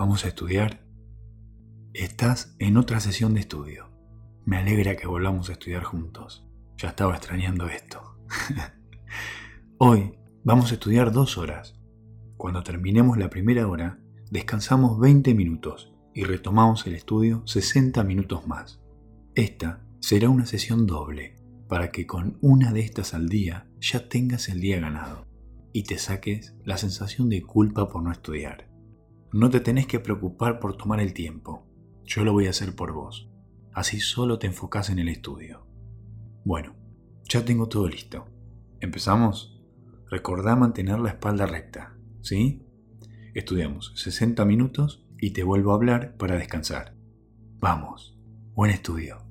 ¿Vamos a estudiar? Estás en otra sesión de estudio. Me alegra que volvamos a estudiar juntos. Ya estaba extrañando esto. Hoy vamos a estudiar dos horas. Cuando terminemos la primera hora, descansamos 20 minutos y retomamos el estudio 60 minutos más. Esta será una sesión doble para que con una de estas al día ya tengas el día ganado y te saques la sensación de culpa por no estudiar. No te tenés que preocupar por tomar el tiempo. Yo lo voy a hacer por vos. Así solo te enfocás en el estudio. Bueno, ya tengo todo listo. ¿Empezamos? Recordá mantener la espalda recta, ¿sí? Estudiamos 60 minutos y te vuelvo a hablar para descansar. Vamos, buen estudio.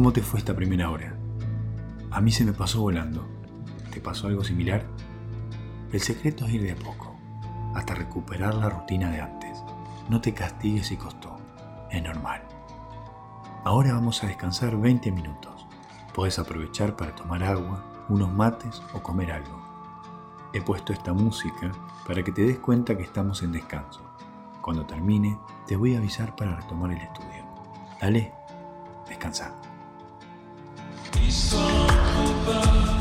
¿Cómo te fue esta primera hora? A mí se me pasó volando. ¿Te pasó algo similar? El secreto es ir de a poco, hasta recuperar la rutina de antes. No te castigues si costó, es normal. Ahora vamos a descansar 20 minutos. Puedes aprovechar para tomar agua, unos mates o comer algo. He puesto esta música para que te des cuenta que estamos en descanso. Cuando termine, te voy a avisar para retomar el estudio. Dale, descansa. Bueno,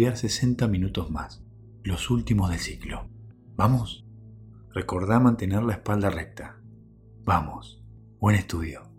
estudiar 60 minutos más, los últimos del ciclo. ¿Vamos? Recordá mantener la espalda recta. Vamos, buen estudio.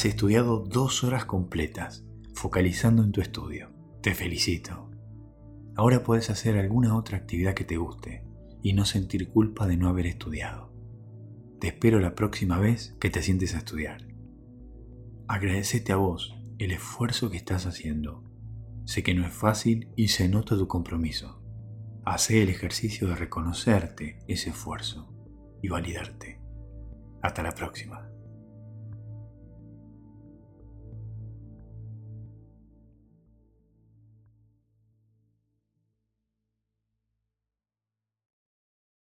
Has estudiado dos horas completas, focalizando en tu estudio. Te felicito. Ahora puedes hacer alguna otra actividad que te guste y no sentir culpa de no haber estudiado. Te espero la próxima vez que te sientes a estudiar. Agradecete a vos el esfuerzo que estás haciendo. Sé que no es fácil y se nota tu compromiso. Hacé el ejercicio de reconocerte ese esfuerzo y validarte. Hasta la próxima.